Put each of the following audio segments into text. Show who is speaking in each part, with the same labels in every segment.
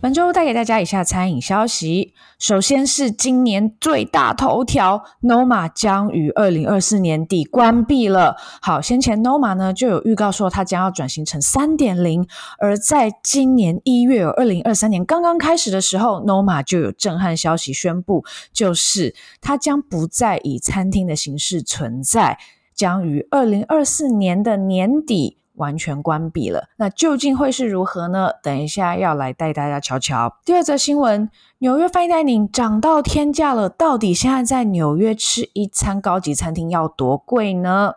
Speaker 1: 本周带给大家以下餐饮消息。首先是今年最大头条，Noma 将于二零二四年底关闭了。好，先前 Noma 呢就有预告说它将要转型成三点零，而在今年一月，二零二三年刚刚开始的时候，Noma 就有震撼消息宣布，就是它将不再以餐厅的形式存在，将于二零二四年的年底。完全关闭了，那究竟会是如何呢？等一下要来带大家瞧瞧。第二则新闻，纽约 Fine Dining 涨到天价了，到底现在在纽约吃一餐高级餐厅要多贵呢？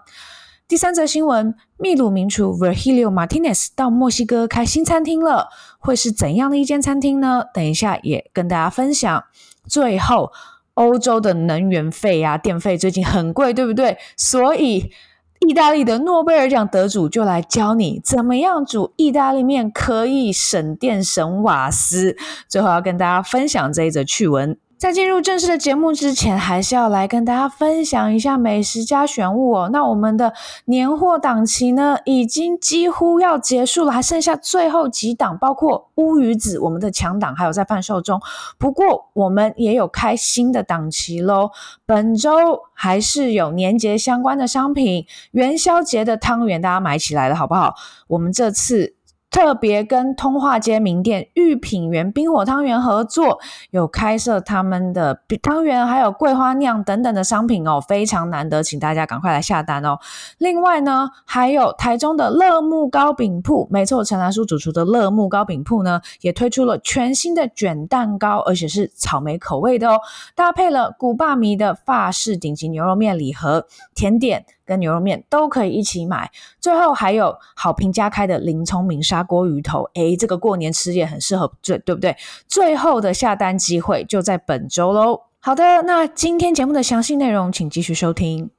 Speaker 1: 第三则新闻，秘鲁名厨 Virgilio Martinez 到墨西哥开新餐厅了，会是怎样的一间餐厅呢？等一下也跟大家分享。最后，欧洲的能源费呀、啊、电费最近很贵，对不对？所以。意大利的诺贝尔奖得主就来教你怎么样煮意大利面，可以省电省瓦斯。最后要跟大家分享这一则趣闻。在进入正式的节目之前，还是要来跟大家分享一下美食加选物哦。那我们的年货档期呢，已经几乎要结束了，还剩下最后几档，包括乌鱼子，我们的强档还有在贩售中。不过我们也有开新的档期喽。本周还是有年节相关的商品，元宵节的汤圆大家买起来了好不好？我们这次。特别跟通化街名店御品园冰火汤圆合作，有开设他们的汤圆，还有桂花酿等等的商品哦，非常难得，请大家赶快来下单哦。另外呢，还有台中的乐木糕饼铺，没错，陈兰书主厨的乐木糕饼铺呢，也推出了全新的卷蛋糕，而且是草莓口味的哦，搭配了古巴米的法式顶级牛肉面礼盒，甜点。跟牛肉面都可以一起买，最后还有好评加开的林聪明砂锅鱼头，诶，这个过年吃也很适合，对对不对？最后的下单机会就在本周喽。好的，那今天节目的详细内容，请继续收听。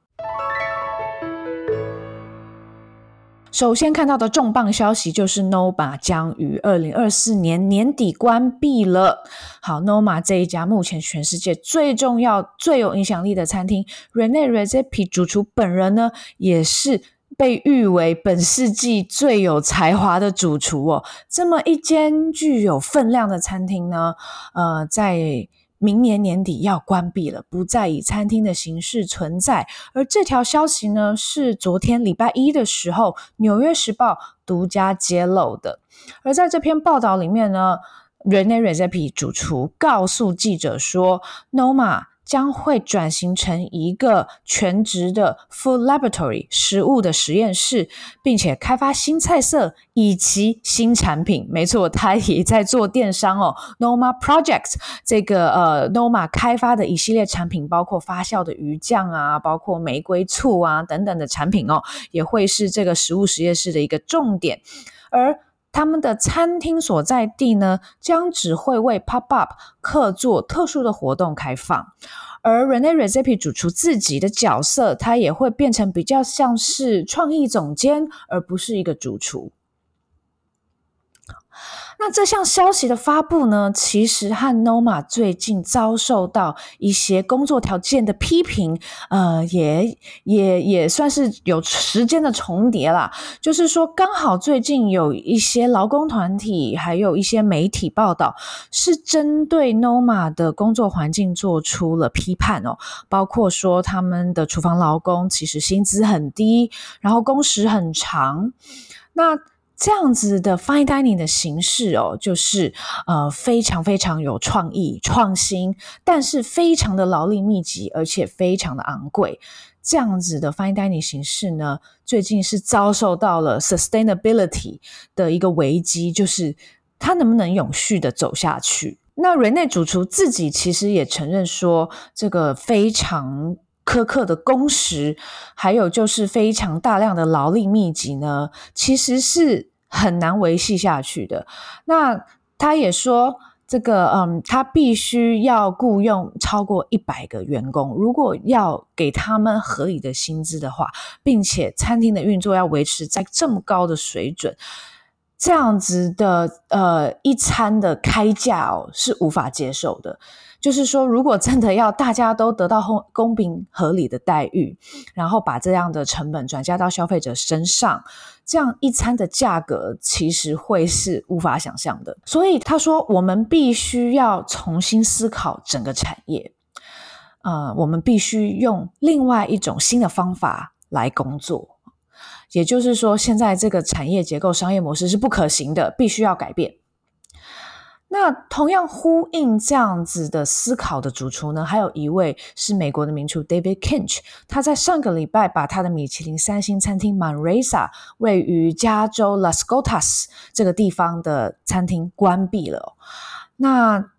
Speaker 1: 首先看到的重磅消息就是 Noma 将于二零二四年年底关闭了。好，Noma 这一家目前全世界最重要、最有影响力的餐厅，Rene Redzepi 主厨本人呢，也是被誉为本世纪最有才华的主厨哦。这么一间具有分量的餐厅呢，呃，在。明年年底要关闭了，不再以餐厅的形式存在。而这条消息呢，是昨天礼拜一的时候，《纽约时报》独家揭露的。而在这篇报道里面呢，Rene Redzepi 主厨告诉记者说，Noma。将会转型成一个全职的 food laboratory 食物的实验室，并且开发新菜色以及新产品。没错，他也在做电商哦。Noma Project 这个呃，Noma 开发的一系列产品，包括发酵的鱼酱啊，包括玫瑰醋啊等等的产品哦，也会是这个食物实验室的一个重点。而他们的餐厅所在地呢，将只会为 pop up 客座特殊的活动开放，而 Rene Redzepi 主厨自己的角色，他也会变成比较像是创意总监，而不是一个主厨。那这项消息的发布呢，其实和 Noma 最近遭受到一些工作条件的批评，呃，也也也算是有时间的重叠啦。就是说，刚好最近有一些劳工团体，还有一些媒体报道，是针对 Noma 的工作环境做出了批判哦，包括说他们的厨房劳工其实薪资很低，然后工时很长，那。这样子的 fine dining 的形式哦，就是呃非常非常有创意、创新，但是非常的劳力密集，而且非常的昂贵。这样子的 fine dining 形式呢，最近是遭受到了 sustainability 的一个危机，就是它能不能永续的走下去？那 Rene 主厨自己其实也承认说，这个非常。苛刻的工时，还有就是非常大量的劳力密集呢，其实是很难维系下去的。那他也说，这个嗯，他必须要雇佣超过一百个员工，如果要给他们合理的薪资的话，并且餐厅的运作要维持在这么高的水准。这样子的呃一餐的开价哦是无法接受的。就是说，如果真的要大家都得到公公平合理的待遇，然后把这样的成本转嫁到消费者身上，这样一餐的价格其实会是无法想象的。所以他说，我们必须要重新思考整个产业，呃，我们必须用另外一种新的方法来工作。也就是说，现在这个产业结构、商业模式是不可行的，必须要改变。那同样呼应这样子的思考的主厨呢，还有一位是美国的名厨 David Kinch，他在上个礼拜把他的米其林三星餐厅 Manresa 位于加州 Las Gotas 这个地方的餐厅关闭了。那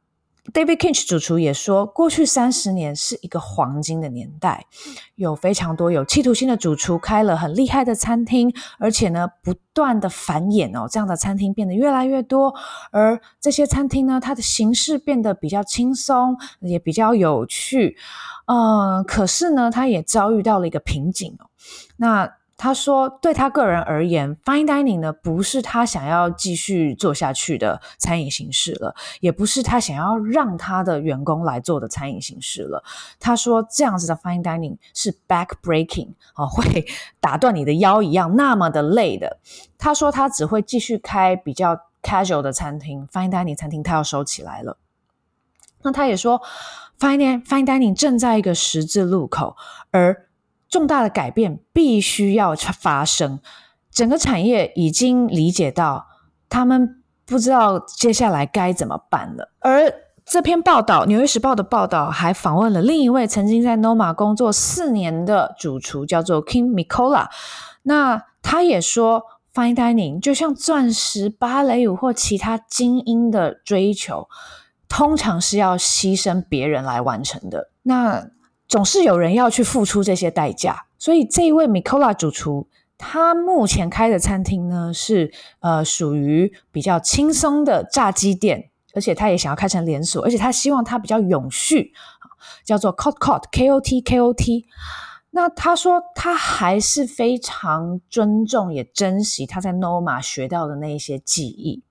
Speaker 1: David Kinch 主厨也说，过去三十年是一个黄金的年代，有非常多有企图心的主厨开了很厉害的餐厅，而且呢，不断的繁衍哦，这样的餐厅变得越来越多，而这些餐厅呢，它的形式变得比较轻松，也比较有趣，呃，可是呢，它也遭遇到了一个瓶颈哦，那。他说，对他个人而言，Fine Dining 呢，不是他想要继续做下去的餐饮形式了，也不是他想要让他的员工来做的餐饮形式了。他说，这样子的 Fine Dining 是 back breaking 啊，会打断你的腰一样那么的累的。他说，他只会继续开比较 casual 的餐厅，Fine Dining 餐厅他要收起来了。那他也说，Fine Fine Dining 正在一个十字路口，而重大的改变必须要发生，整个产业已经理解到，他们不知道接下来该怎么办了。而这篇报道，《纽约时报》的报道还访问了另一位曾经在 Noma 工作四年的主厨，叫做 Kim Mikola。那他也说，Fine Dining 就像钻石、芭蕾舞或其他精英的追求，通常是要牺牲别人来完成的。那总是有人要去付出这些代价，所以这一位 Mikola 主厨，他目前开的餐厅呢是呃属于比较轻松的炸鸡店，而且他也想要开成连锁，而且他希望他比较永续，叫做 Kot Kot K O T K O T。那他说他还是非常尊重也珍惜他在 Noma 学到的那一些技艺。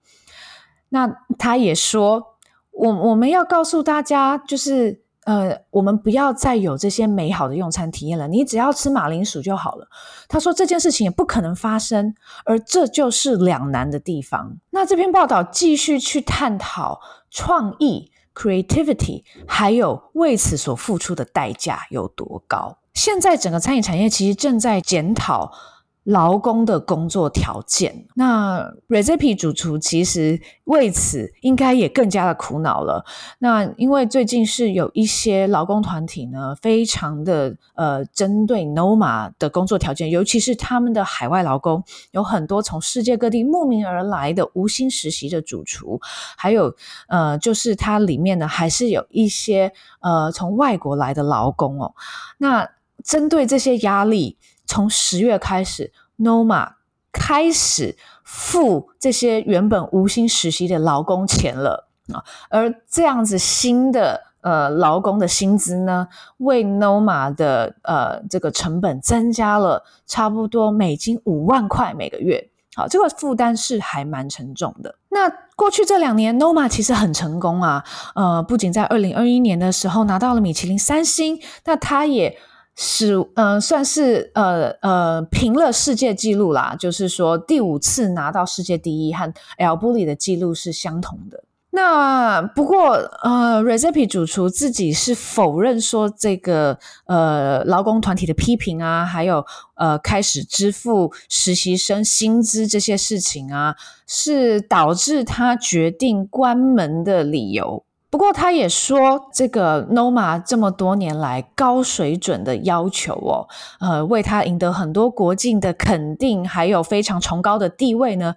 Speaker 1: 那他也说，我我们要告诉大家就是。呃，我们不要再有这些美好的用餐体验了。你只要吃马铃薯就好了。他说这件事情也不可能发生，而这就是两难的地方。那这篇报道继续去探讨创意 （creativity） 还有为此所付出的代价有多高。现在整个餐饮产业其实正在检讨。劳工的工作条件，那 Recipe 主厨其实为此应该也更加的苦恼了。那因为最近是有一些劳工团体呢，非常的呃针对 Noma 的工作条件，尤其是他们的海外劳工，有很多从世界各地慕名而来的无薪实习的主厨，还有呃就是它里面呢还是有一些呃从外国来的劳工哦。那针对这些压力。从十月开始，Noma 开始付这些原本无薪实习的劳工钱了啊，而这样子新的呃劳工的薪资呢，为 Noma 的呃这个成本增加了差不多美金五万块每个月，好，这个负担是还蛮沉重的。那过去这两年，Noma 其实很成功啊，呃，不仅在二零二一年的时候拿到了米其林三星，那他也。是，嗯、呃，算是呃呃平了世界纪录啦，就是说第五次拿到世界第一，和 L b u l y 的纪录是相同的。那不过，呃，Recipe 主厨自己是否认说这个呃劳工团体的批评啊，还有呃开始支付实习生薪资这些事情啊，是导致他决定关门的理由。不过，他也说，这个 Noma 这么多年来高水准的要求哦，呃，为他赢得很多国际的肯定，还有非常崇高的地位呢，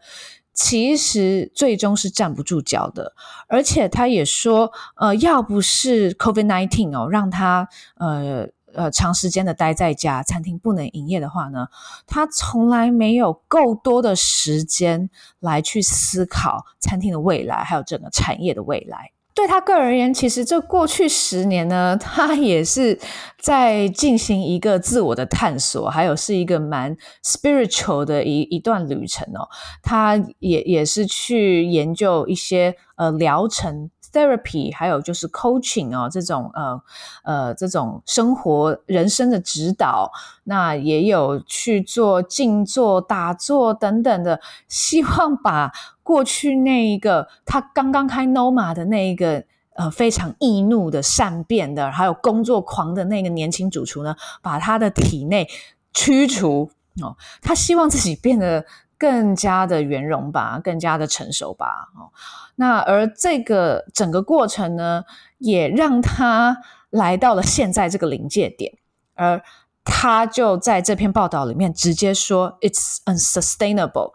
Speaker 1: 其实最终是站不住脚的。而且，他也说，呃，要不是 COVID-19 哦，让他呃呃长时间的待在家，餐厅不能营业的话呢，他从来没有够多的时间来去思考餐厅的未来，还有整个产业的未来。对他个人而言，其实这过去十年呢，他也是在进行一个自我的探索，还有是一个蛮 spiritual 的一一段旅程哦。他也也是去研究一些呃疗程 therapy，还有就是 coaching 哦这种呃呃这种生活人生的指导。那也有去做静坐、打坐等等的，希望把。过去那一个他刚刚开 Noma 的那一个呃非常易怒的善变的，还有工作狂的那个年轻主厨呢，把他的体内驱除哦，他希望自己变得更加的圆融吧，更加的成熟吧哦。那而这个整个过程呢，也让他来到了现在这个临界点，而他就在这篇报道里面直接说，It's unsustainable。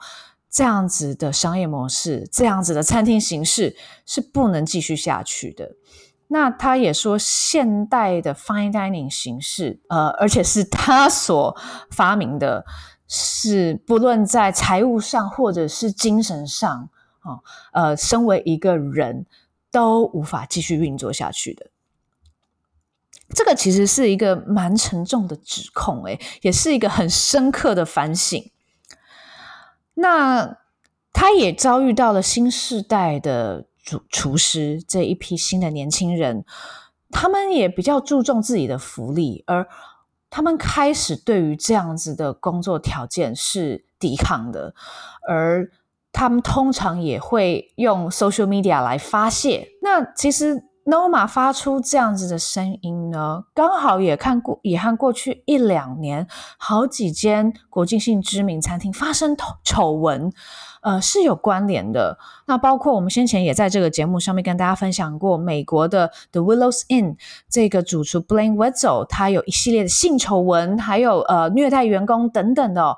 Speaker 1: 这样子的商业模式，这样子的餐厅形式是不能继续下去的。那他也说，现代的 fine dining 形式，呃，而且是他所发明的，是不论在财务上或者是精神上，哦，呃，身为一个人都无法继续运作下去的。这个其实是一个蛮沉重的指控，诶，也是一个很深刻的反省。那他也遭遇到了新世代的主厨师这一批新的年轻人，他们也比较注重自己的福利，而他们开始对于这样子的工作条件是抵抗的，而他们通常也会用 social media 来发泄。那其实。Noma 发出这样子的声音呢，刚好也看过，也和过去一两年好几间国际性知名餐厅发生丑闻，呃，是有关联的。那包括我们先前也在这个节目上面跟大家分享过，美国的 The Willows Inn 这个主厨 Blaine Wetzel，他有一系列的性丑闻，还有呃虐待员工等等的哦。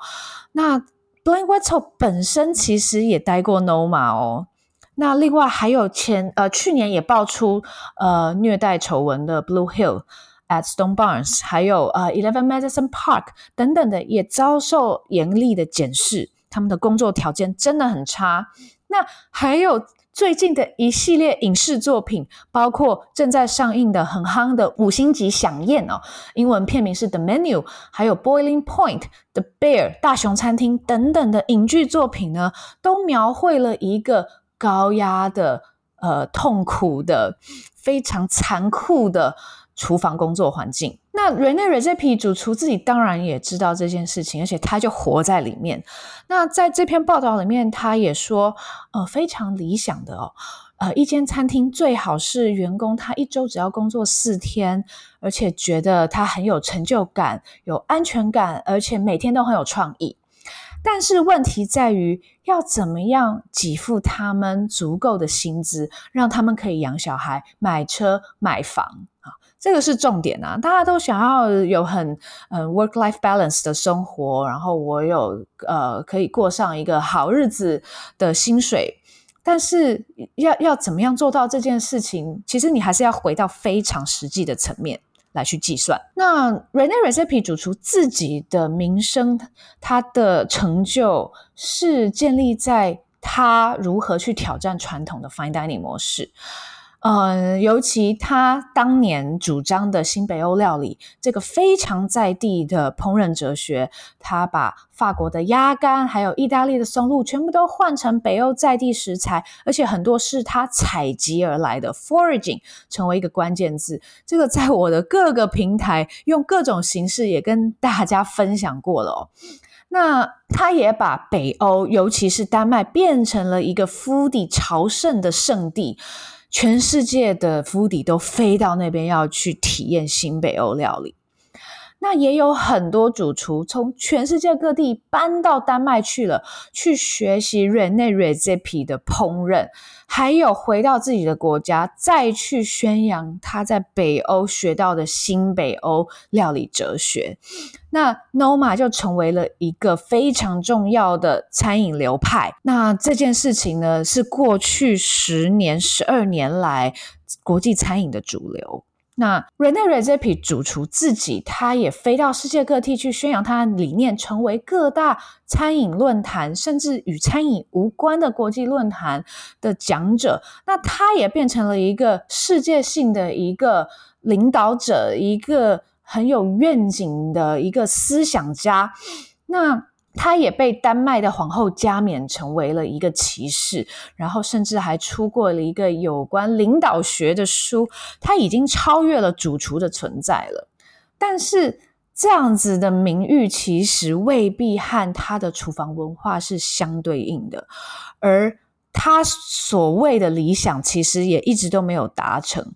Speaker 1: 那 Blaine Wetzel 本身其实也待过 Noma 哦。那另外还有前呃去年也爆出呃虐待丑闻的 Blue Hill at Stone Barns，还有呃 Eleven Madison Park 等等的，也遭受严厉的检视，他们的工作条件真的很差。那还有最近的一系列影视作品，包括正在上映的很夯的五星级响宴哦，英文片名是 The Menu，还有 Boiling Point、The Bear 大熊餐厅等等的影剧作品呢，都描绘了一个。高压的、呃痛苦的、非常残酷的厨房工作环境。那 Rene Redzepi 主厨自己当然也知道这件事情，而且他就活在里面。那在这篇报道里面，他也说，呃，非常理想的哦，呃，一间餐厅最好是员工他一周只要工作四天，而且觉得他很有成就感、有安全感，而且每天都很有创意。但是问题在于，要怎么样给付他们足够的薪资，让他们可以养小孩、买车、买房啊？这个是重点啊！大家都想要有很嗯 work-life balance 的生活，然后我有呃可以过上一个好日子的薪水，但是要要怎么样做到这件事情？其实你还是要回到非常实际的层面。来去计算。那 Rene Recipe 主厨自己的名声，他的成就是建立在他如何去挑战传统的 Fine Dining 模式。呃，尤其他当年主张的新北欧料理，这个非常在地的烹饪哲学，他把法国的鸭肝还有意大利的松露全部都换成北欧在地食材，而且很多是他采集而来的 foraging 成为一个关键字。这个在我的各个平台用各种形式也跟大家分享过了。那他也把北欧，尤其是丹麦，变成了一个 food 朝圣的圣地。全世界的府邸都飞到那边要去体验新北欧料理，那也有很多主厨从全世界各地搬到丹麦去了，去学习 Rene recipe 的烹饪。还有回到自己的国家，再去宣扬他在北欧学到的新北欧料理哲学，那 Noma 就成为了一个非常重要的餐饮流派。那这件事情呢，是过去十年、十二年来国际餐饮的主流。那 Rene Redzepi 主厨自己，他也飞到世界各地去宣扬他的理念，成为各大餐饮论坛，甚至与餐饮无关的国际论坛的讲者。那他也变成了一个世界性的一个领导者，一个很有愿景的一个思想家。那他也被丹麦的皇后加冕成为了一个骑士，然后甚至还出过了一个有关领导学的书。他已经超越了主厨的存在了，但是这样子的名誉其实未必和他的厨房文化是相对应的，而他所谓的理想其实也一直都没有达成。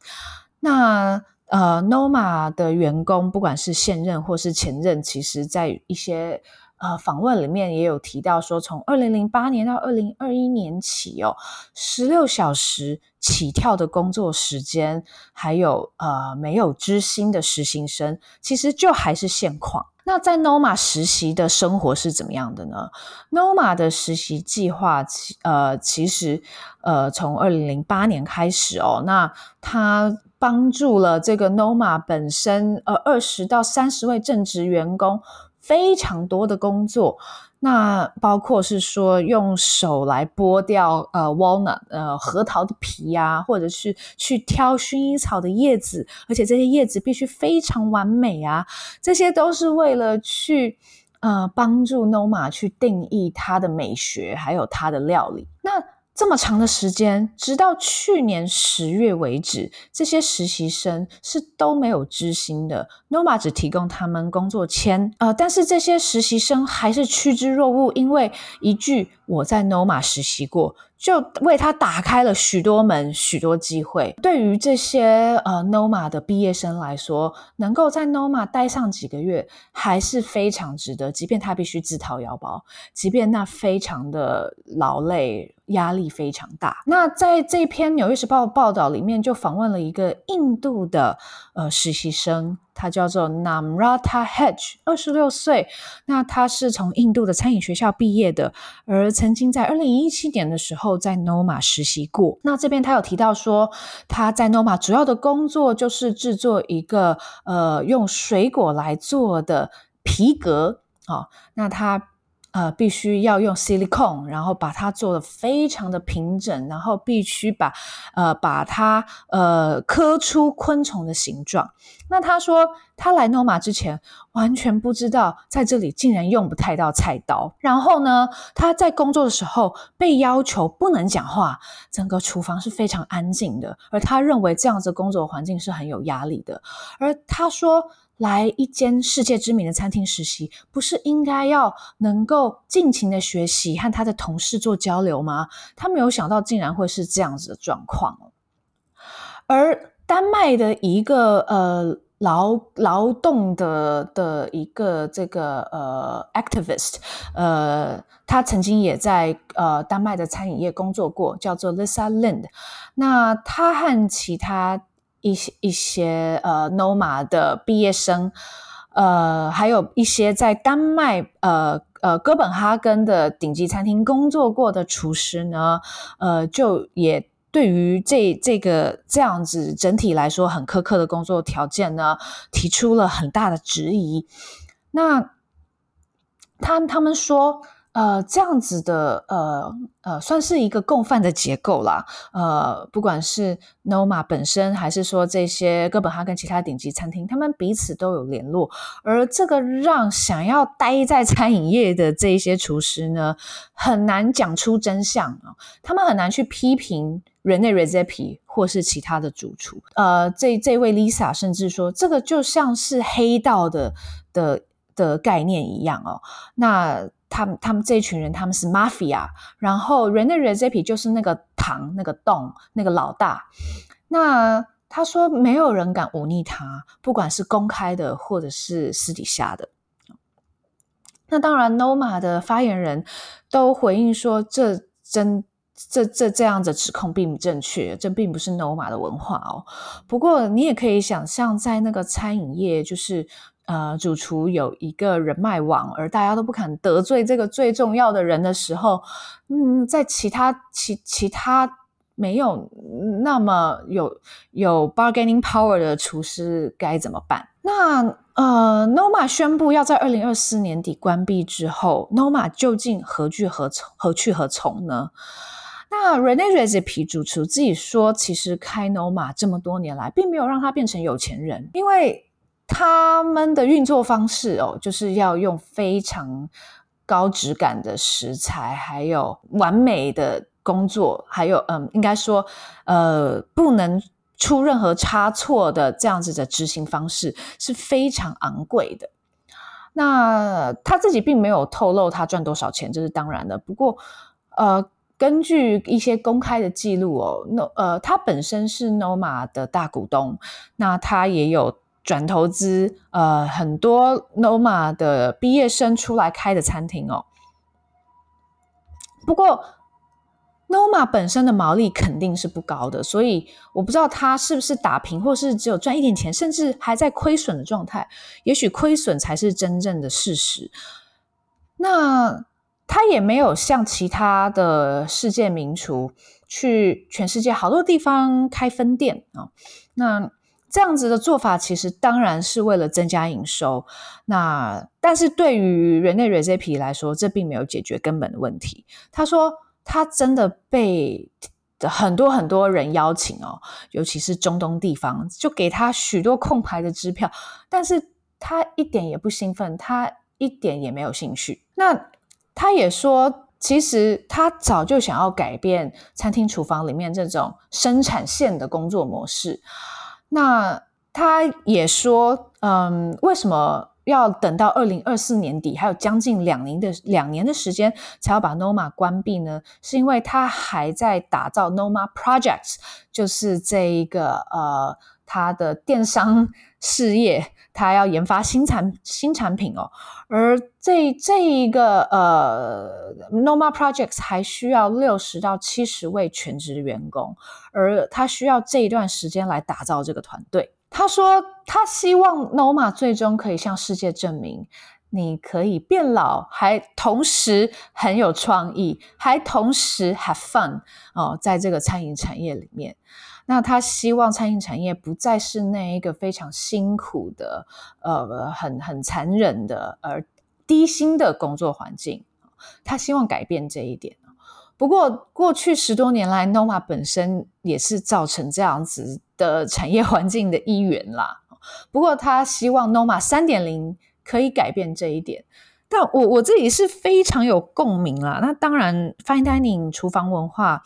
Speaker 1: 那呃，Noma 的员工，不管是现任或是前任，其实在一些。呃，访问里面也有提到说，从二零零八年到二零二一年起哦，十六小时起跳的工作时间，还有呃没有知心的实习生，其实就还是现况。那在 Noma 实习的生活是怎么样的呢？Noma 的实习计划，呃，其实呃从二零零八年开始哦，那他帮助了这个 Noma 本身呃二十到三十位正职员工。非常多的工作，那包括是说用手来剥掉呃 walnut 呃核桃的皮呀，或者是去挑薰衣草的叶子，而且这些叶子必须非常完美啊，这些都是为了去呃帮助 Noma 去定义它的美学，还有它的料理。那这么长的时间，直到去年十月为止，这些实习生是都没有知心的。Noma 只提供他们工作签，呃，但是这些实习生还是趋之若鹜，因为一句“我在 Noma 实习过”。就为他打开了许多门、许多机会。对于这些呃 Noma 的毕业生来说，能够在 Noma 待上几个月，还是非常值得。即便他必须自掏腰包，即便那非常的劳累、压力非常大。那在这篇《纽约时报》报道里面，就访问了一个印度的呃实习生。他叫做 Namrata Hedge，二十六岁。那他是从印度的餐饮学校毕业的，而曾经在二零一七年的时候在 Noma 实习过。那这边他有提到说，他在 Noma 主要的工作就是制作一个呃用水果来做的皮革。好，那他。呃，必须要用 silicone，然后把它做得非常的平整，然后必须把呃把它呃刻出昆虫的形状。那他说他来 Noma 之前完全不知道在这里竟然用不太到菜刀。然后呢，他在工作的时候被要求不能讲话，整个厨房是非常安静的，而他认为这样子工作环境是很有压力的。而他说。来一间世界知名的餐厅实习，不是应该要能够尽情的学习和他的同事做交流吗？他没有想到竟然会是这样子的状况。而丹麦的一个呃劳劳动的的一个这个呃 activist，呃，他曾经也在呃丹麦的餐饮业工作过，叫做 Lisa Lind。那他和其他一些一些呃，Noma 的毕业生，呃，还有一些在丹麦呃呃哥本哈根的顶级餐厅工作过的厨师呢，呃，就也对于这这个这样子整体来说很苛刻的工作条件呢，提出了很大的质疑。那他他们说。呃，这样子的，呃呃，算是一个共犯的结构啦。呃，不管是 Noma 本身，还是说这些哥本哈根其他顶级餐厅，他们彼此都有联络。而这个让想要待在餐饮业的这一些厨师呢，很难讲出真相啊。他们很难去批评 Rene r e z e p i 或是其他的主厨。呃，这这位 Lisa 甚至说，这个就像是黑道的的的概念一样哦。那。他们他们这一群人，他们是 mafia，然后 Rene r e z e p i 就是那个堂那个洞那个老大。那他说没有人敢忤逆他，不管是公开的或者是私底下的。那当然，Noma 的发言人都回应说，这真这这这样的指控并不正确，这并不是 Noma 的文化哦。不过你也可以想象，在那个餐饮业，就是。呃，主厨有一个人脉网，而大家都不肯得罪这个最重要的人的时候，嗯，在其他其其他没有那么有有 bargaining power 的厨师该怎么办？那呃，Noma 宣布要在二零二四年底关闭之后，Noma 究竟何去何从？何去何从呢？那 Rene Redzepi 主厨自己说，其实开 Noma 这么多年来，并没有让他变成有钱人，因为他们的运作方式哦，就是要用非常高质感的食材，还有完美的工作，还有嗯，应该说呃，不能出任何差错的这样子的执行方式是非常昂贵的。那他自己并没有透露他赚多少钱，这是当然的。不过呃。根据一些公开的记录哦，No，呃，他本身是 Noma 的大股东，那他也有转投资，呃，很多 Noma 的毕业生出来开的餐厅哦。不过，Noma 本身的毛利肯定是不高的，所以我不知道他是不是打平，或是只有赚一点钱，甚至还在亏损的状态。也许亏损才是真正的事实。那。他也没有像其他的世界名厨去全世界好多地方开分店啊。那这样子的做法，其实当然是为了增加营收。那但是对于人类 Redzepi 来说，这并没有解决根本的问题。他说他真的被很多很多人邀请哦，尤其是中东地方，就给他许多空牌的支票，但是他一点也不兴奋，他一点也没有兴趣。那。他也说，其实他早就想要改变餐厅厨房里面这种生产线的工作模式。那他也说，嗯，为什么要等到二零二四年底，还有将近两年的两年的时间，才要把 Noma 关闭呢？是因为他还在打造 Noma Projects，就是这一个呃。他的电商 事业，他要研发新产新产品哦，而这这一个呃，Noma Projects 还需要六十到七十位全职员工，而他需要这一段时间来打造这个团队。他说，他希望 Noma 最终可以向世界证明，你可以变老，还同时很有创意，还同时 have fun 哦，在这个餐饮产业里面。那他希望餐饮产业不再是那一个非常辛苦的、呃，很很残忍的而低薪的工作环境。他希望改变这一点。不过，过去十多年来，Noma 本身也是造成这样子的产业环境的一员啦。不过，他希望 Noma 三点零可以改变这一点。但我我自己是非常有共鸣啦。那当然，Fine Dining 厨房文化。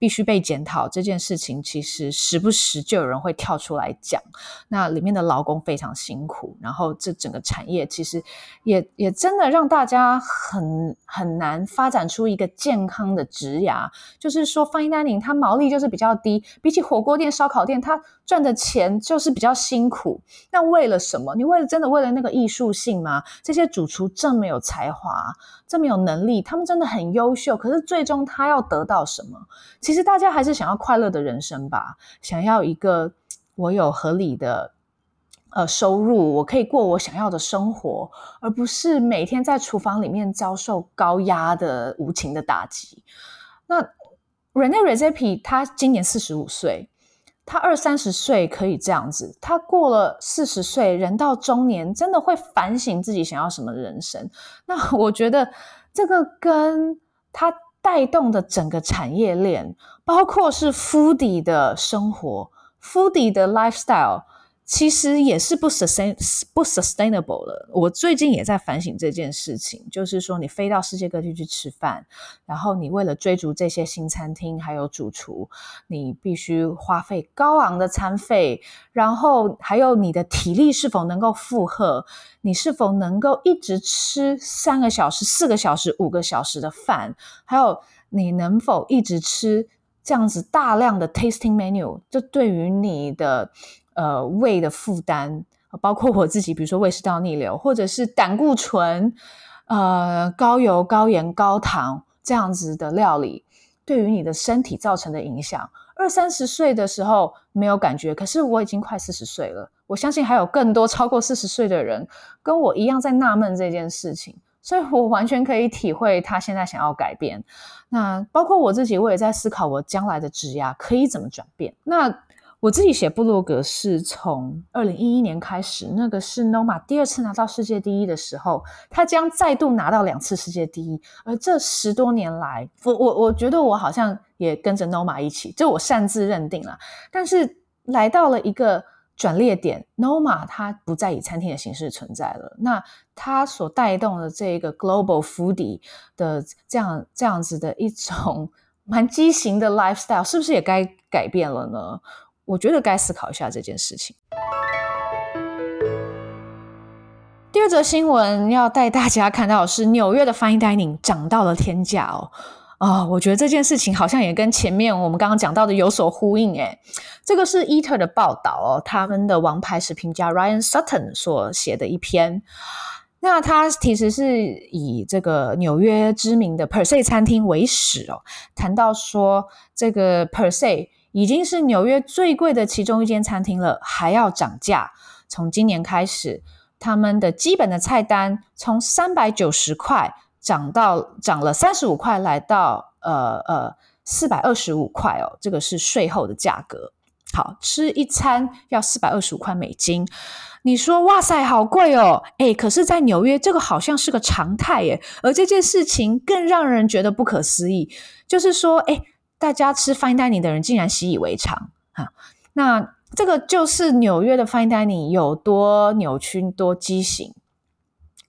Speaker 1: 必须被检讨这件事情，其实时不时就有人会跳出来讲。那里面的劳工非常辛苦，然后这整个产业其实也也真的让大家很很难发展出一个健康的职涯。就是说，Fine Dining 它毛利就是比较低，比起火锅店、烧烤店，它赚的钱就是比较辛苦。那为了什么？你为了真的为了那个艺术性吗？这些主厨这么有才华，这么有能力，他们真的很优秀。可是最终他要得到什么？其实大家还是想要快乐的人生吧，想要一个 我有合理的呃收入，我可以过我想要的生活，而不是每天在厨房里面遭受高压的无情的打击。那 Rene r e z e p i 他今年四十五岁，他二三十岁可以这样子，他过了四十岁，人到中年，真的会反省自己想要什么人生。那我觉得这个跟他。带动的整个产业链，包括是 foodie 的生活，foodie 的 lifestyle，其实也是不 sustain 不 sustainable 的。我最近也在反省这件事情，就是说，你飞到世界各地去吃饭，然后你为了追逐这些新餐厅还有主厨，你必须花费高昂的餐费，然后还有你的体力是否能够负荷，你是否能够一直吃三个小时、四个小时、五个小时的饭，还有你能否一直吃这样子大量的 tasting menu，这对于你的。呃，胃的负担，包括我自己，比如说胃食道逆流，或者是胆固醇，呃，高油、高盐、高糖这样子的料理，对于你的身体造成的影响。二三十岁的时候没有感觉，可是我已经快四十岁了，我相信还有更多超过四十岁的人跟我一样在纳闷这件事情。所以我完全可以体会他现在想要改变。那包括我自己，我也在思考我将来的职涯可以怎么转变。那我自己写部落格是从二零一一年开始，那个是 Noma 第二次拿到世界第一的时候，他将再度拿到两次世界第一。而这十多年来，我我我觉得我好像也跟着 Noma 一起，就我擅自认定了。但是来到了一个转捩点，Noma 它不再以餐厅的形式存在了。那它所带动的这个 Global Foodie 的这样这样子的一种 蛮畸形的 lifestyle，是不是也该改变了呢？我觉得该思考一下这件事情。第二则新闻要带大家看到的是纽约的 Fine Dining 涨到了天价哦。啊、哦，我觉得这件事情好像也跟前面我们刚刚讲到的有所呼应诶。这个是 Eater 的报道哦，他们的王牌食品家 Ryan Sutton 所写的一篇。那他其实是以这个纽约知名的 Per Se 餐厅为始哦，谈到说这个 Per Se。已经是纽约最贵的其中一间餐厅了，还要涨价。从今年开始，他们的基本的菜单从三百九十块涨到涨了三十五块，来到呃呃四百二十五块哦，这个是税后的价格。好，吃一餐要四百二十五块美金，你说哇塞，好贵哦！诶，可是，在纽约这个好像是个常态耶，而这件事情更让人觉得不可思议，就是说，诶大家吃 fine dining 的人竟然习以为常哈，那这个就是纽约的 fine dining 有多扭曲、多畸形。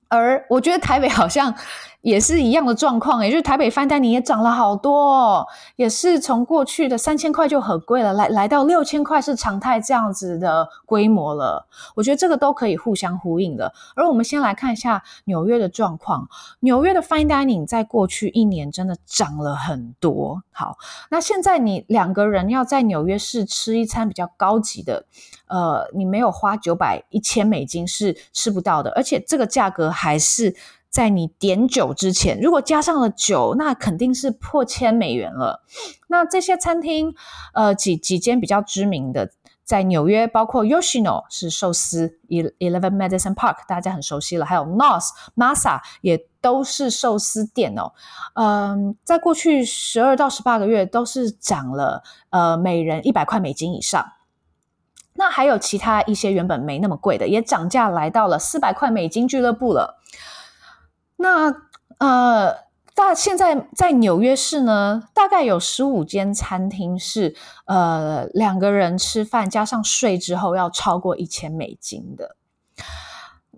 Speaker 1: 而我觉得台北好像也是一样的状况，也就是台北 Fine Dining 也涨了好多，也是从过去的三千块就很贵了，来来到六千块是常态这样子的规模了。我觉得这个都可以互相呼应的。而我们先来看一下纽约的状况，纽约的 Fine Dining 在过去一年真的涨了很多。好，那现在你两个人要在纽约市吃一餐比较高级的，呃，你没有花九百一千美金是吃不到的，而且这个价格还是在你点酒之前，如果加上了酒，那肯定是破千美元了。那这些餐厅，呃，几几间比较知名的，在纽约，包括 Yoshino 是寿司，Eleven Madison Park 大家很熟悉了，还有 Noz Masa 也都是寿司店哦。嗯，在过去十二到十八个月都是涨了，呃，每人一百块美金以上。那还有其他一些原本没那么贵的，也涨价来到了四百块美金俱乐部了。那呃，大现在在纽约市呢，大概有十五间餐厅是呃两个人吃饭加上税之后要超过一千美金的。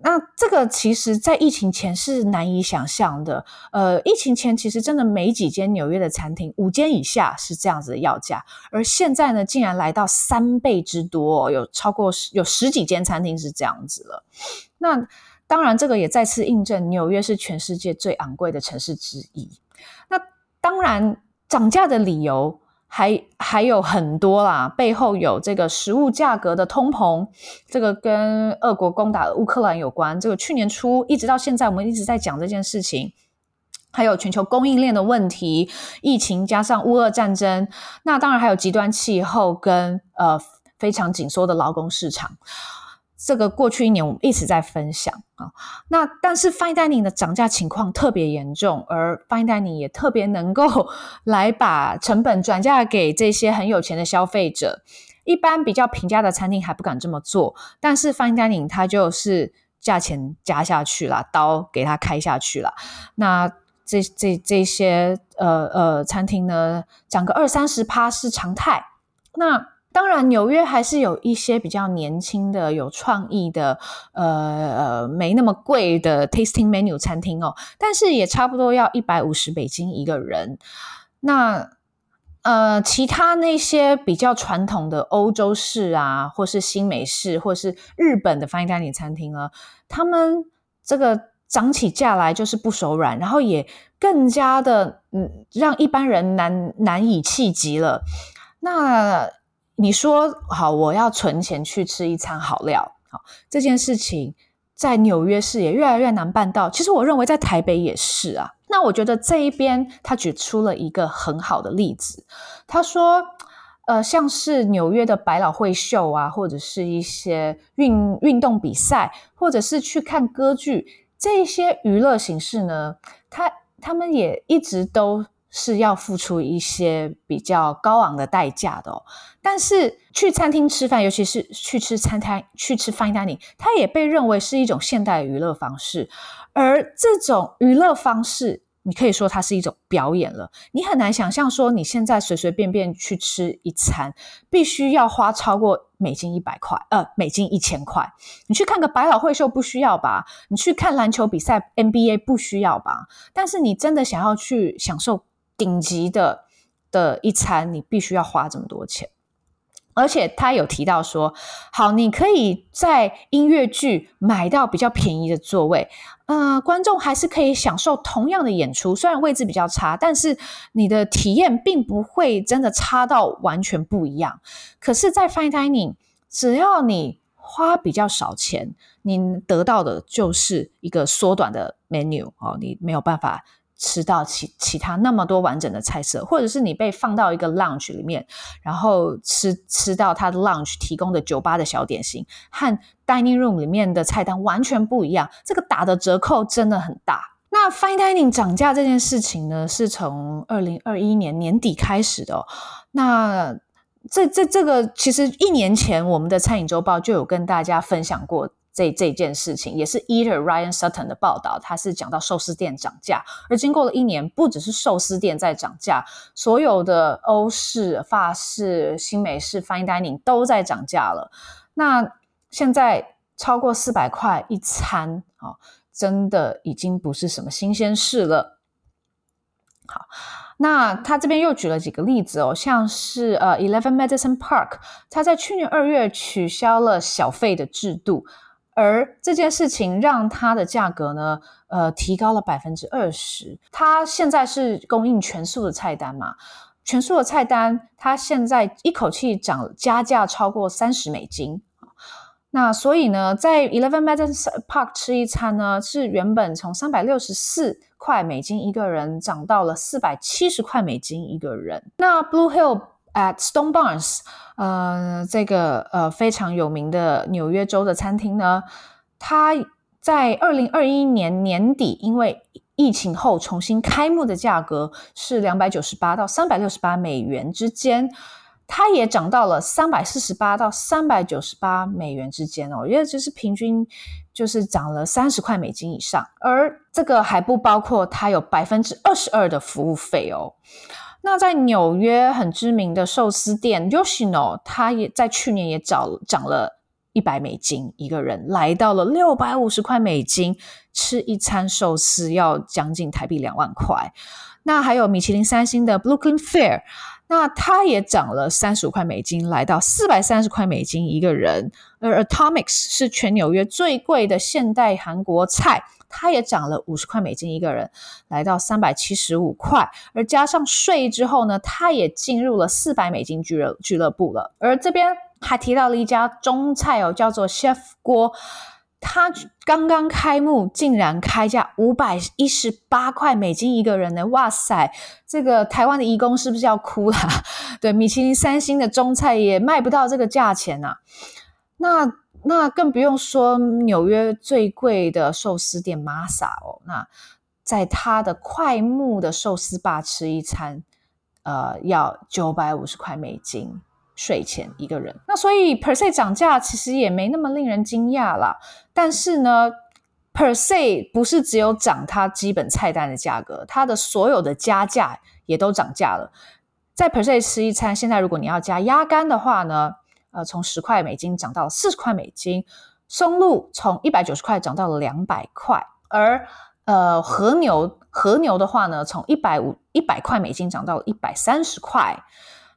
Speaker 1: 那这个其实，在疫情前是难以想象的。呃，疫情前其实真的没几间纽约的餐厅，五间以下是这样子的要价，而现在呢，竟然来到三倍之多，有超过有十几间餐厅是这样子了。那当然，这个也再次印证纽约是全世界最昂贵的城市之一。那当然，涨价的理由。还还有很多啦，背后有这个食物价格的通膨，这个跟俄国攻打乌克兰有关。这个去年初一直到现在，我们一直在讲这件事情。还有全球供应链的问题，疫情加上乌俄战争，那当然还有极端气候跟呃非常紧缩的劳工市场。这个过去一年我们一直在分享啊，那但是 Fine Dining 的涨价情况特别严重，而 Fine Dining 也特别能够 来把成本转嫁给这些很有钱的消费者。一般比较平价的餐厅还不敢这么做，但是 Fine Dining 它就是价钱加下去了，刀给它开下去了。那这这这些呃呃餐厅呢，涨个二三十趴是常态。那当然，纽约还是有一些比较年轻的、有创意的，呃呃，没那么贵的 tasting menu 餐厅哦，但是也差不多要一百五十美金一个人。那呃，其他那些比较传统的欧洲式啊，或是新美式，或是日本的 fine dining 餐厅呢，他们这个涨起价来就是不手软，然后也更加的嗯，让一般人难难以企及了。那你说好，我要存钱去吃一餐好料，好，这件事情在纽约市也越来越难办到。其实我认为在台北也是啊。那我觉得这一边他举出了一个很好的例子，他说，呃，像是纽约的百老汇秀啊，或者是一些运运动比赛，或者是去看歌剧，这些娱乐形式呢，他他们也一直都是要付出一些比较高昂的代价的。但是去餐厅吃饭，尤其是去吃餐厅、去吃 fine dining，它也被认为是一种现代娱乐方式。而这种娱乐方式，你可以说它是一种表演了。你很难想象说，你现在随随便便去吃一餐，必须要花超过美金一百块，呃，美金一千块。你去看个百老汇秀不需要吧？你去看篮球比赛 NBA 不需要吧？但是你真的想要去享受顶级的的一餐，你必须要花这么多钱。而且他有提到说，好，你可以在音乐剧买到比较便宜的座位，呃，观众还是可以享受同样的演出，虽然位置比较差，但是你的体验并不会真的差到完全不一样。可是，在 Fine Dining，只要你花比较少钱，你得到的就是一个缩短的 menu 哦，你没有办法。吃到其其他那么多完整的菜色，或者是你被放到一个 lounge 里面，然后吃吃到他的 lounge 提供的酒吧的小点心，和 dining room 里面的菜单完全不一样，这个打的折扣真的很大。那 fine dining 涨价这件事情呢，是从二零二一年年底开始的哦。那这这这个其实一年前我们的餐饮周报就有跟大家分享过。这这件事情也是 Eater Ryan Sutton 的报道，他是讲到寿司店涨价，而经过了一年，不只是寿司店在涨价，所有的欧式、法式、新美式 Fine Dining 都在涨价了。那现在超过四百块一餐，哦，真的已经不是什么新鲜事了。好，那他这边又举了几个例子哦，像是呃 Eleven Madison Park，他在去年二月取消了小费的制度。而这件事情让它的价格呢，呃，提高了百分之二十。它现在是供应全素的菜单嘛？全素的菜单，它现在一口气涨加价超过三十美金。那所以呢，在 Eleven Madison Park 吃一餐呢，是原本从三百六十四块美金一个人涨到了四百七十块美金一个人。那 Blue Hill at Stone Barns。呃，这个呃非常有名的纽约州的餐厅呢，它在二零二一年年底因为疫情后重新开幕的价格是两百九十八到三百六十八美元之间，它也涨到了三百四十八到三百九十八美元之间哦，因为这是平均就是涨了三十块美金以上，而这个还不包括它有百分之二十二的服务费哦。那在纽约很知名的寿司店 Yoshino，它也在去年也涨涨了一百美金一个人，来到了六百五十块美金，吃一餐寿司要将近台币两万块。那还有米其林三星的 Brooklyn Fair，那它也涨了三十五块美金，来到四百三十块美金一个人。而 Atomics 是全纽约最贵的现代韩国菜。它也涨了五十块美金一个人，来到三百七十五块，而加上税之后呢，它也进入了四百美金俱乐俱乐部了。而这边还提到了一家中菜哦，叫做 Chef 锅，它刚刚开幕，竟然开价五百一十八块美金一个人呢！哇塞，这个台湾的移工是不是要哭了？对，米其林三星的中菜也卖不到这个价钱呐、啊。那。那更不用说纽约最贵的寿司店 Masa 哦，那在它的快木的寿司吧吃一餐，呃，要九百五十块美金税前一个人。那所以 per se 涨价其实也没那么令人惊讶啦。但是呢，per se 不是只有涨它基本菜单的价格，它的所有的加价也都涨价了。在 per se 吃一餐，现在如果你要加鸭肝的话呢？呃，从十块美金涨到四十块美金，松露从一百九十块涨到了两百块，而呃和牛和牛的话呢，从一百五一百块美金涨到了一百三十块。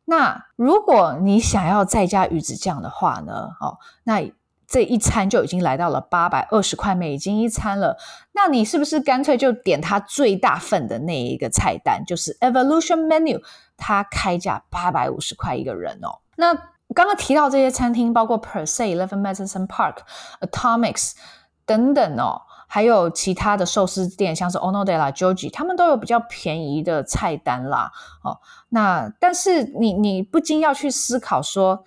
Speaker 1: 那如果你想要再加鱼子酱的话呢，哦，那这一餐就已经来到了八百二十块美金一餐了。那你是不是干脆就点它最大份的那一个菜单，就是 Evolution Menu，它开价八百五十块一个人哦。那刚刚提到这些餐厅，包括 Per Se、Eleven Madison Park、Atomics 等等哦，还有其他的寿司店，像是 Ono de la、Joji，他们都有比较便宜的菜单啦。哦，那但是你你不禁要去思考说，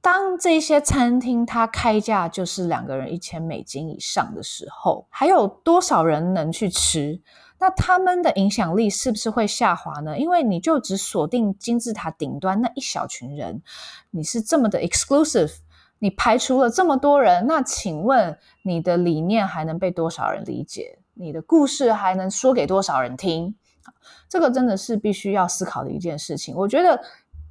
Speaker 1: 当这些餐厅它开价就是两个人一千美金以上的时候，还有多少人能去吃？那他们的影响力是不是会下滑呢？因为你就只锁定金字塔顶端那一小群人，你是这么的 exclusive，你排除了这么多人，那请问你的理念还能被多少人理解？你的故事还能说给多少人听？这个真的是必须要思考的一件事情。我觉得。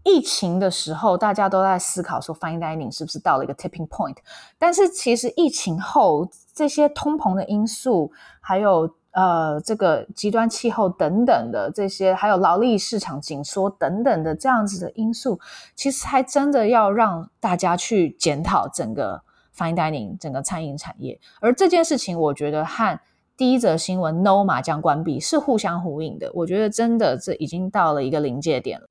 Speaker 1: 疫情的时候，大家都在思考说，fine dining 是不是到了一个 tipping point？但是其实疫情后，这些通膨的因素，还有呃这个极端气候等等的这些，还有劳力市场紧缩等等的这样子的因素，其实还真的要让大家去检讨整个 fine dining 整个餐饮产业。而这件事情，我觉得和第一则新闻 No 麻将关闭是互相呼应的。我觉得真的这已经到了一个临界点了。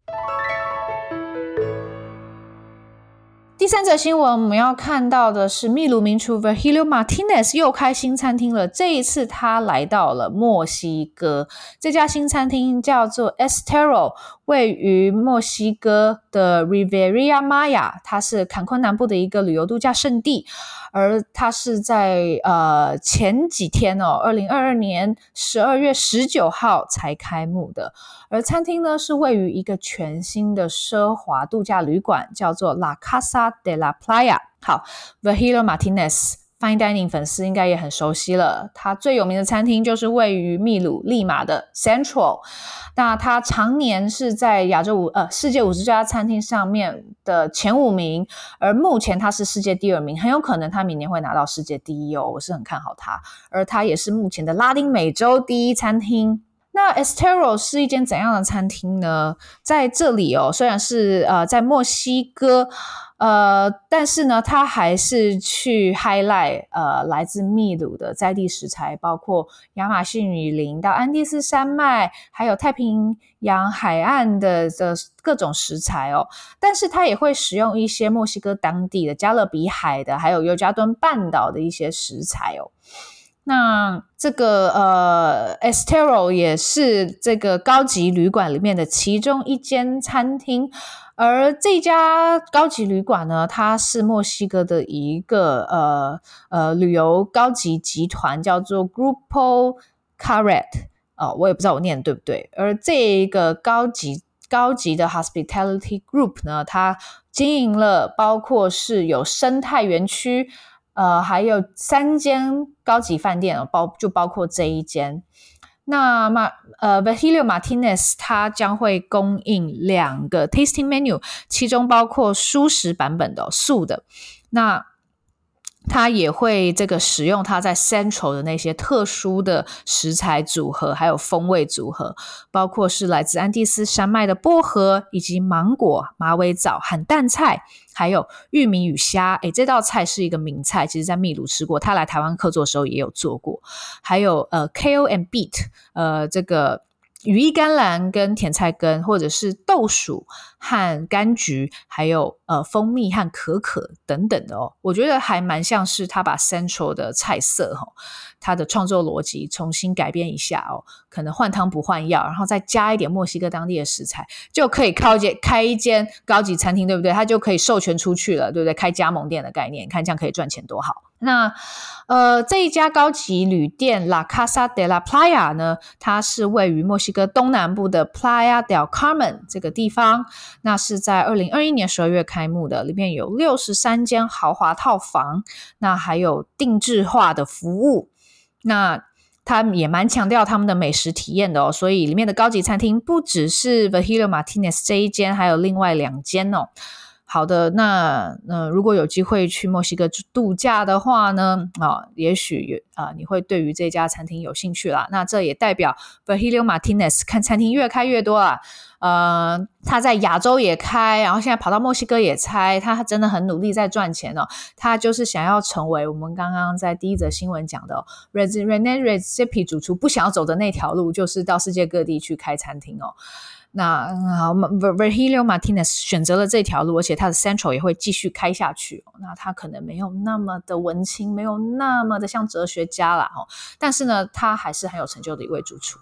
Speaker 1: 第三则新闻，我们要看到的是秘鲁名厨 Virgilio Martinez 又开新餐厅了。这一次他来到了墨西哥，这家新餐厅叫做 Estero，位于墨西哥的 Riviera Maya，它是坎昆南部的一个旅游度假胜地。而它是在呃前几天哦，二零二二年十二月十九号才开幕的。而餐厅呢是位于一个全新的奢华度假旅馆，叫做 La Casa de la Playa。好，Vahilo Martinez。Fine Dining 粉丝应该也很熟悉了，它最有名的餐厅就是位于秘鲁利马的 Central。那它常年是在亚洲五呃世界五十家餐厅上面的前五名，而目前它是世界第二名，很有可能它明年会拿到世界第一哦，我是很看好它。而它也是目前的拉丁美洲第一餐厅。那 Estero 是一间怎样的餐厅呢？在这里哦，虽然是呃在墨西哥。呃，但是呢，他还是去 highlight 呃来自秘鲁的在地食材，包括亚马逊雨林到安第斯山脉，还有太平洋海岸的的各种食材哦。但是他也会使用一些墨西哥当地的加勒比海的，还有尤加敦半岛的一些食材哦。那这个呃，Estero 也是这个高级旅馆里面的其中一间餐厅。而这家高级旅馆呢，它是墨西哥的一个呃呃旅游高级集团，叫做 Grupo Carret 哦，我也不知道我念的对不对。而这一个高级高级的 Hospitality Group 呢，它经营了包括是有生态园区，呃，还有三间高级饭店，包就包括这一间。那马呃 v a h i l i o Martinez 它将会供应两个 tasting menu，其中包括素食版本的素的。那他也会这个使用他在 Central 的那些特殊的食材组合，还有风味组合，包括是来自安第斯山脉的薄荷，以及芒果、马尾藻、和淡菜，还有玉米与虾。诶，这道菜是一个名菜，其实在秘鲁吃过，他来台湾客座的时候也有做过。还有呃，Kale and Beet，呃，这个。羽衣甘蓝跟甜菜根，或者是豆薯和柑橘，还有呃蜂蜜和可可等等的哦，我觉得还蛮像是他把 Central 的菜色哈，他的创作逻辑重新改编一下哦，可能换汤不换药，然后再加一点墨西哥当地的食材，就可以靠间开一间高级餐厅，对不对？他就可以授权出去了，对不对？开加盟店的概念，看这样可以赚钱多好。那呃，这一家高级旅店 La Casa de la Playa 呢，它是位于墨西哥东南部的 Playa del Carmen 这个地方。那是在二零二一年十二月开幕的，里面有六十三间豪华套房，那还有定制化的服务。那他也蛮强调他们的美食体验的哦，所以里面的高级餐厅不只是 Virgilio Martinez 这一间，还有另外两间哦。好的，那呃，如果有机会去墨西哥度假的话呢，啊、哦，也许啊、你会对于这家餐厅有兴趣啦。那这也代表 Virgilio Martinez 看餐厅越开越多啊。呃，他在亚洲也开，然后现在跑到墨西哥也开，他真的很努力在赚钱哦。他就是想要成为我们刚刚在第一则新闻讲的 Rene Redzepi 主厨不想要走的那条路，就是到世界各地去开餐厅哦。那好，Virgilio Martinez 选择了这条路，而且他的 Central 也会继续开下去。那他可能没有那么的文青，没有那么的像哲学家啦。哦。但是呢，他还是很有成就的一位主厨。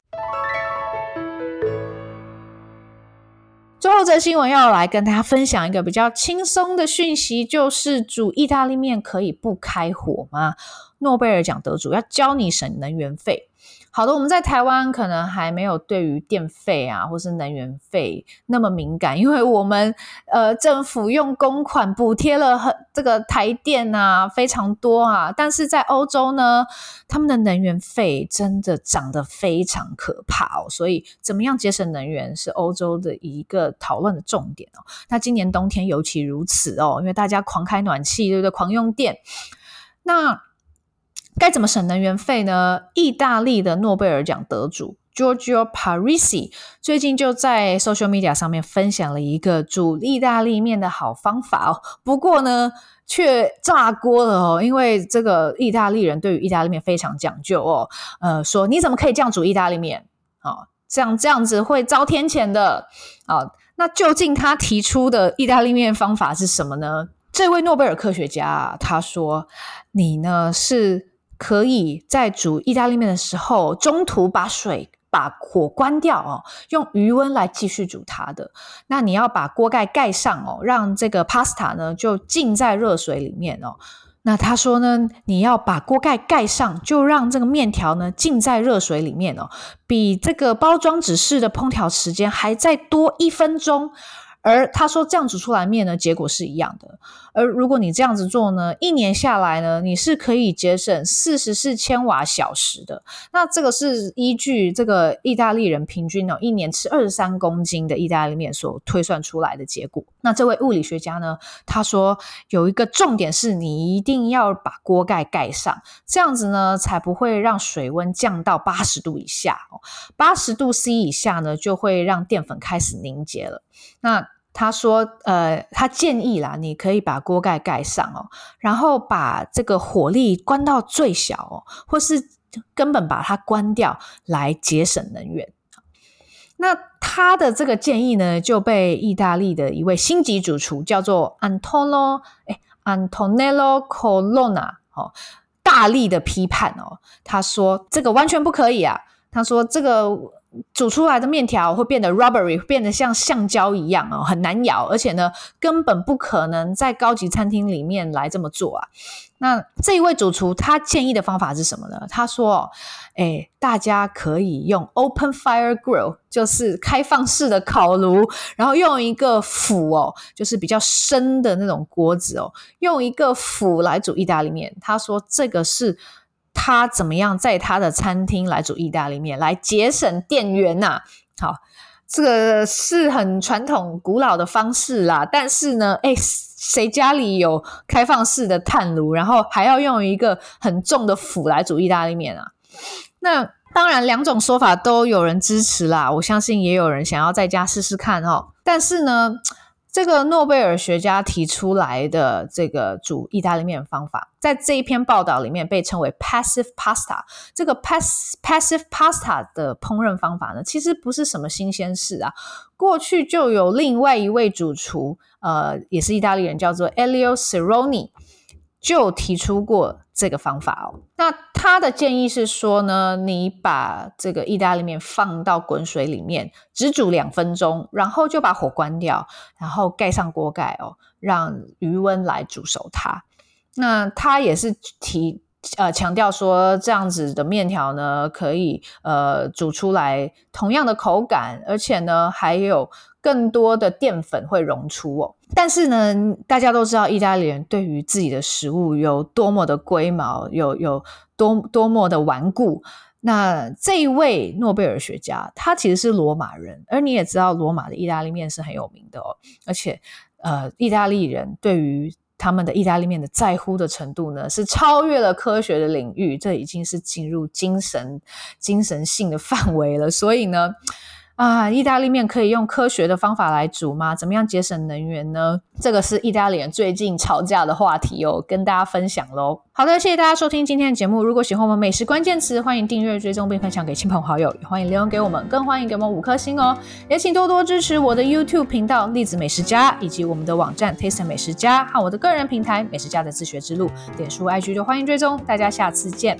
Speaker 1: 最后，这新闻要来跟大家分享一个比较轻松的讯息，就是煮意大利面可以不开火吗？诺贝尔奖得主要教你省能源费。好的，我们在台湾可能还没有对于电费啊，或是能源费那么敏感，因为我们呃政府用公款补贴了很这个台电啊非常多啊，但是在欧洲呢，他们的能源费真的涨得非常可怕哦，所以怎么样节省能源是欧洲的一个讨论的重点哦。那今年冬天尤其如此哦，因为大家狂开暖气，对不对？狂用电，那。该怎么省能源费呢？意大利的诺贝尔奖得主 Giorgio Parisi 最近就在 social media 上面分享了一个煮意大利面的好方法哦。不过呢，却炸锅了哦，因为这个意大利人对于意大利面非常讲究哦。呃，说你怎么可以这样煮意大利面？哦，这样这样子会遭天谴的啊，哦。那究竟他提出的意大利面方法是什么呢？这位诺贝尔科学家他说：“你呢是。”可以在煮意大利面的时候，中途把水把火关掉哦，用余温来继续煮它的。那你要把锅盖盖上哦，让这个 pasta 呢就浸在热水里面哦。那他说呢，你要把锅盖盖上，就让这个面条呢浸在热水里面哦，比这个包装指示的烹调时间还再多一分钟。而他说这样煮出来面呢，结果是一样的。而如果你这样子做呢，一年下来呢，你是可以节省四十四千瓦小时的。那这个是依据这个意大利人平均哦，一年吃二十三公斤的意大利面所推算出来的结果。那这位物理学家呢，他说有一个重点是你一定要把锅盖盖上，这样子呢才不会让水温降到八十度以下哦。八十度 C 以下呢，就会让淀粉开始凝结了。那他说，呃，他建议啦，你可以把锅盖盖上哦，然后把这个火力关到最小哦，或是根本把它关掉，来节省能源。那他的这个建议呢，就被意大利的一位星级主厨叫做 Antonio，哎，Antonello Colonna 哦，大力的批判哦，他说这个完全不可以啊，他说这个。煮出来的面条会变得 rubbery，变得像橡胶一样哦，很难咬，而且呢，根本不可能在高级餐厅里面来这么做啊。那这一位主厨他建议的方法是什么呢？他说：“诶，大家可以用 open fire grill，就是开放式的烤炉，然后用一个釜哦，就是比较深的那种锅子哦，用一个釜来煮意大利面。”他说：“这个是。”他怎么样在他的餐厅来煮意大利面，来节省电源呐、好，这个是很传统古老的方式啦。但是呢，哎，谁家里有开放式的炭炉，然后还要用一个很重的釜来煮意大利面啊？那当然，两种说法都有人支持啦。我相信也有人想要在家试试看哦。但是呢，这个诺贝尔学家提出来的这个煮意大利面方法，在这一篇报道里面被称为 passive pasta。这个 pass passive pasta 的烹饪方法呢，其实不是什么新鲜事啊。过去就有另外一位主厨，呃，也是意大利人，叫做 Elio Ceroni，就提出过。这个方法哦，那他的建议是说呢，你把这个意大利面放到滚水里面，只煮两分钟，然后就把火关掉，然后盖上锅盖哦，让余温来煮熟它。那他也是提呃强调说，这样子的面条呢，可以呃煮出来同样的口感，而且呢还有。更多的淀粉会溶出哦，但是呢，大家都知道意大利人对于自己的食物有多么的龟毛，有有多多么的顽固。那这一位诺贝尔学家，他其实是罗马人，而你也知道，罗马的意大利面是很有名的哦。而且，呃，意大利人对于他们的意大利面的在乎的程度呢，是超越了科学的领域，这已经是进入精神精神性的范围了。所以呢。啊，意大利面可以用科学的方法来煮吗？怎么样节省能源呢？这个是意大利人最近吵架的话题哦，跟大家分享喽。好的，谢谢大家收听今天的节目。如果喜欢我们美食关键词，欢迎订阅、追踪并分享给亲朋好友，也欢迎留言给我们，更欢迎给我们五颗星哦。也请多多支持我的 YouTube 频道栗子美食家，以及我们的网站 Taste 美食家和我的个人平台美食家的自学之路，点书、IG 就欢迎追踪。大家下次见。